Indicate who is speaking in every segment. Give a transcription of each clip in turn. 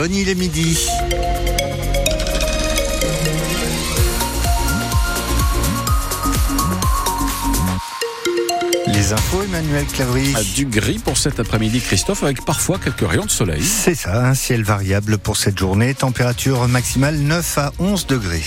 Speaker 1: Bonne il est midi. Les infos, Emmanuel Clavry.
Speaker 2: Du gris pour cet après-midi, Christophe, avec parfois quelques rayons de soleil.
Speaker 1: C'est ça, un ciel variable pour cette journée. Température maximale 9 à 11 degrés.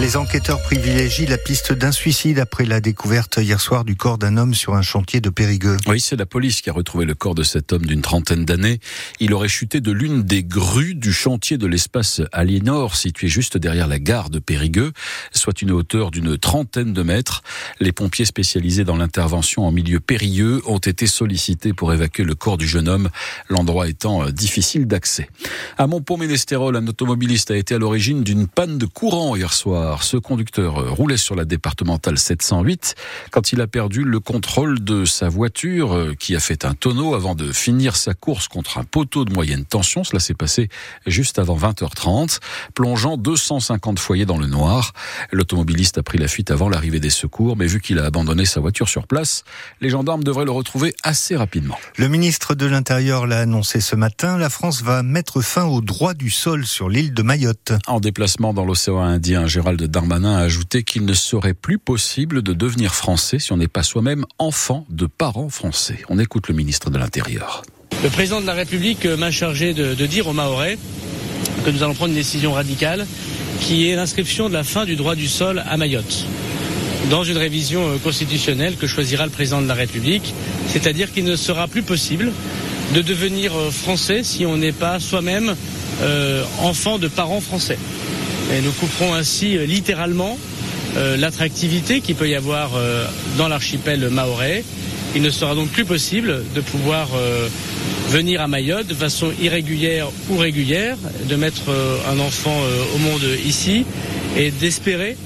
Speaker 1: Les enquêteurs privilégient la piste d'un suicide après la découverte hier soir du corps d'un homme sur un chantier de Périgueux.
Speaker 2: Oui, c'est la police qui a retrouvé le corps de cet homme d'une trentaine d'années. Il aurait chuté de l'une des grues du chantier de l'espace Aliénor, situé juste derrière la gare de Périgueux, soit une hauteur d'une trentaine de mètres. Les pompiers spécialisés dans l'intervention en milieu périlleux ont été sollicités pour évacuer le corps du jeune homme, l'endroit étant euh, difficile d'accès. À Montpont-Ménestérol, un automobiliste a été à l'origine d'une panne de courant hier soir. Ce conducteur roulait sur la départementale 708 quand il a perdu le contrôle de sa voiture euh, qui a fait un tonneau avant de finir sa course contre un poteau de moyenne tension. Cela s'est passé juste avant 20h30, plongeant 250 foyers dans le noir. L'automobiliste a pris la fuite avant l'arrivée des secours, mais vu qu'il a abandonné sa voiture sur place, les gendarmes devraient le retrouver assez rapidement.
Speaker 1: Le ministre de l'Intérieur l'a annoncé ce matin. La France va mettre fin au droit du sol sur l'île de Mayotte.
Speaker 2: En déplacement dans l'océan Indien, Gérald Darmanin a ajouté qu'il ne serait plus possible de devenir français si on n'est pas soi-même enfant de parents français. On écoute le ministre de l'Intérieur.
Speaker 3: Le président de la République m'a chargé de, de dire aux Mahorais que nous allons prendre une décision radicale qui est l'inscription de la fin du droit du sol à Mayotte dans une révision euh, constitutionnelle que choisira le président de la République, c'est-à-dire qu'il ne sera plus possible de devenir euh, français si on n'est pas soi-même euh, enfant de parents français. Et nous couperons ainsi euh, littéralement euh, l'attractivité qu'il peut y avoir euh, dans l'archipel mahorais. Il ne sera donc plus possible de pouvoir venir à Mayotte de façon irrégulière ou régulière, de mettre un enfant au monde ici et d'espérer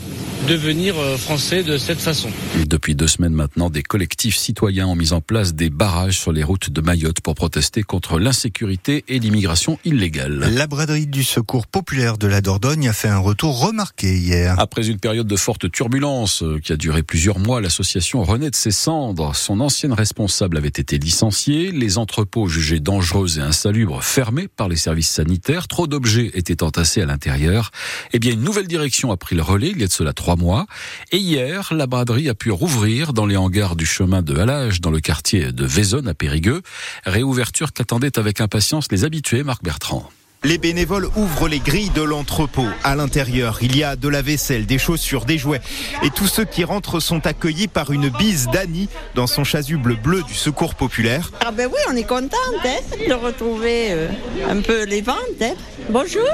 Speaker 3: devenir euh, français de cette façon.
Speaker 2: Depuis deux semaines maintenant, des collectifs citoyens ont mis en place des barrages sur les routes de Mayotte pour protester contre l'insécurité et l'immigration illégale.
Speaker 1: La braderie du secours populaire de la Dordogne a fait un retour remarqué hier.
Speaker 2: Après une période de forte turbulence euh, qui a duré plusieurs mois, l'association renaît de ses cendres. Son ancienne responsable avait été licenciée, les entrepôts jugés dangereux et insalubres fermés par les services sanitaires, trop d'objets étaient entassés à l'intérieur. Eh bien, une nouvelle direction a pris le relais il y a de cela trois mois. Et hier, la braderie a pu rouvrir dans les hangars du chemin de Halage, dans le quartier de Vaisonne à Périgueux. Réouverture qu'attendaient avec impatience les habitués, Marc Bertrand.
Speaker 4: Les bénévoles ouvrent les grilles de l'entrepôt. À l'intérieur, il y a de la vaisselle, des chaussures, des jouets. Et tous ceux qui rentrent sont accueillis par une bise d'Annie dans son chasuble bleu du Secours populaire.
Speaker 5: Ah ben oui, on est contente hein, de retrouver euh, un peu les ventes. hein. Bonjour,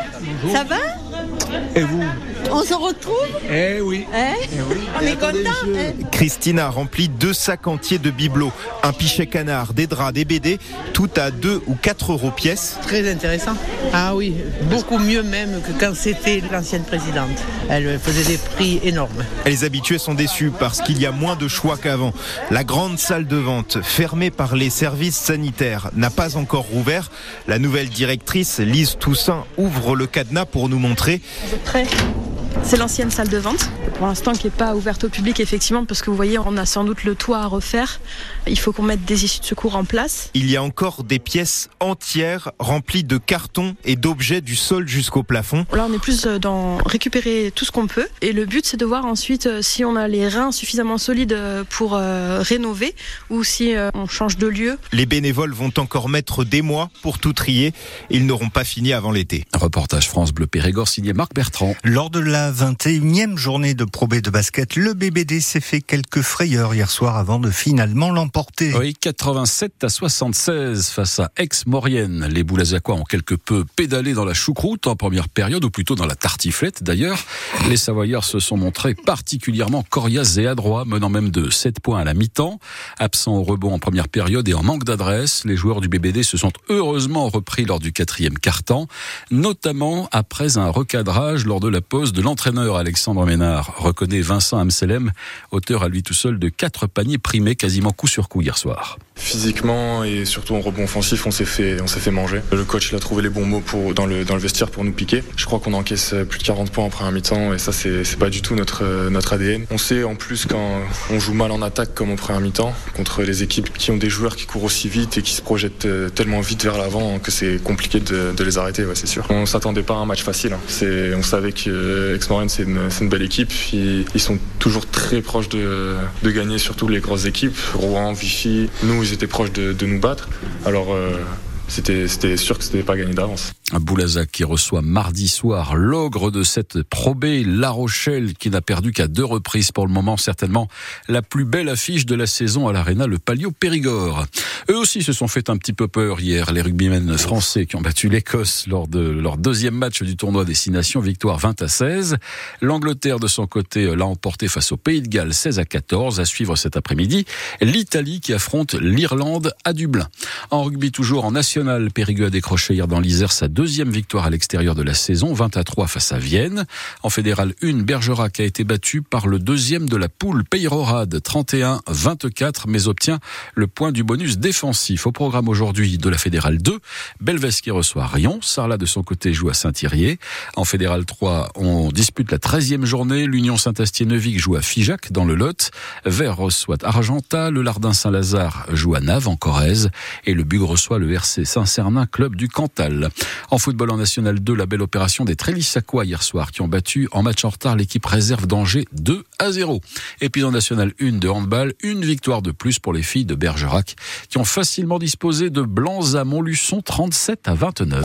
Speaker 5: ça va?
Speaker 6: Et vous?
Speaker 5: On se retrouve
Speaker 6: Eh oui.
Speaker 5: hein On est content. hein.
Speaker 4: Christine a rempli deux sacs entiers de bibelots, un pichet canard, des draps, des BD, tout à 2 ou 4 euros pièce.
Speaker 7: Très intéressant. Ah oui, beaucoup mieux même que quand c'était l'ancienne présidente. Elle faisait des prix énormes.
Speaker 4: Les habitués sont déçus parce qu'il y a moins de choix qu'avant. La grande salle de vente, fermée par les services sanitaires, n'a pas encore rouvert. La nouvelle directrice, Lise Toussaint, ouvre le cadenas pour nous montrer.
Speaker 8: Prêt. C'est l'ancienne salle de vente, pour l'instant qui n'est pas ouverte au public effectivement parce que vous voyez on a sans doute le toit à refaire. Il faut qu'on mette des issues de secours en place.
Speaker 4: Il y a encore des pièces entières remplies de cartons et d'objets du sol jusqu'au plafond.
Speaker 8: Là on est plus euh, dans récupérer tout ce qu'on peut et le but c'est de voir ensuite euh, si on a les reins suffisamment solides euh, pour euh, rénover ou si euh, on change de lieu.
Speaker 4: Les bénévoles vont encore mettre des mois pour tout trier. Ils n'auront pas fini avant l'été.
Speaker 2: Reportage France Bleu Périgord signé Marc Bertrand.
Speaker 1: Lors de la 21e journée de Pro B de basket, le BBD s'est fait quelques frayeurs hier soir avant de finalement l'emporter.
Speaker 2: Oui, 87 à 76 face à Aix-Maurienne. Les Boulazacois ont quelque peu pédalé dans la choucroute en première période, ou plutôt dans la tartiflette d'ailleurs. Les Savoyards se sont montrés particulièrement coriaces et adroits, menant même de 7 points à la mi-temps. Absents au rebond en première période et en manque d'adresse, les joueurs du BBD se sont heureusement repris lors du quatrième quart-temps, notamment après un recadrage lors de la pause de l'entraîneur Alexandre Ménard, reconnaît Vincent Amselem, auteur à lui tout seul de quatre paniers primés quasiment coup sur coup hier soir.
Speaker 9: Physiquement et surtout en rebond offensif, on s'est fait, on s'est fait manger. Le coach il a trouvé les bons mots pour, dans, le, dans le vestiaire pour nous piquer. Je crois qu'on encaisse plus de 40 points en première mi-temps et ça c'est, c'est pas du tout notre, notre ADN. On sait en plus quand on joue mal en attaque comme en première mi-temps contre les équipes qui ont des joueurs qui courent aussi vite et qui se projettent tellement vite vers l'avant que c'est compliqué de, de les arrêter, c'est sûr. On s'attendait pas à un match facile. Hein. C'est, on savait que Exmoren c'est une, c'est belle équipe. Ils, ils sont toujours très proches de, de gagner, surtout les grosses équipes. Rouen, Vichy, nous ils étaient proches de, de nous battre. Alors euh, c'était, sûr que c'était pas gagné d'avance.
Speaker 2: Boulazac qui reçoit mardi soir l'ogre de cette probée, La Rochelle, qui n'a perdu qu'à deux reprises pour le moment, certainement la plus belle affiche de la saison à l'Arena, le Palio Périgord. Eux aussi se sont fait un petit peu peur hier, les rugbymen français qui ont battu l'Écosse lors de leur deuxième match du tournoi Destination, victoire 20 à 16. L'Angleterre, de son côté, l'a emporté face au Pays de Galles 16 à 14. À suivre cet après-midi, l'Italie qui affronte l'Irlande à Dublin. En rugby, toujours en national, Périgueux a décroché hier dans l'Isère sa deuxième victoire à l'extérieur de la saison, 20 à 3 face à Vienne. En fédéral 1, Bergerac a été battu par le deuxième de la poule, Peyrorade, 31-24, mais obtient le point du bonus défensif. Au programme aujourd'hui de la fédérale 2, Belvès qui reçoit Rion, Sarlat de son côté joue à Saint-Thirier. En fédéral 3, on dispute la 13e journée, l'Union Saint-Astier-Neuvig joue à Figeac dans le Lot, Vert reçoit Argenta, le Lardin Saint-Lazare joue à Nave en Corrèze et le Bug reçoit le RC Saint-Cernin, club du Cantal. En football en National 2, la belle opération des Trélissacois hier soir qui ont battu en match en retard l'équipe réserve d'Angers 2 à 0. Et puis en National 1 de handball, une victoire de plus pour les filles de Bergerac qui ont facilement disposé de Blancs à Montluçon 37 à 29.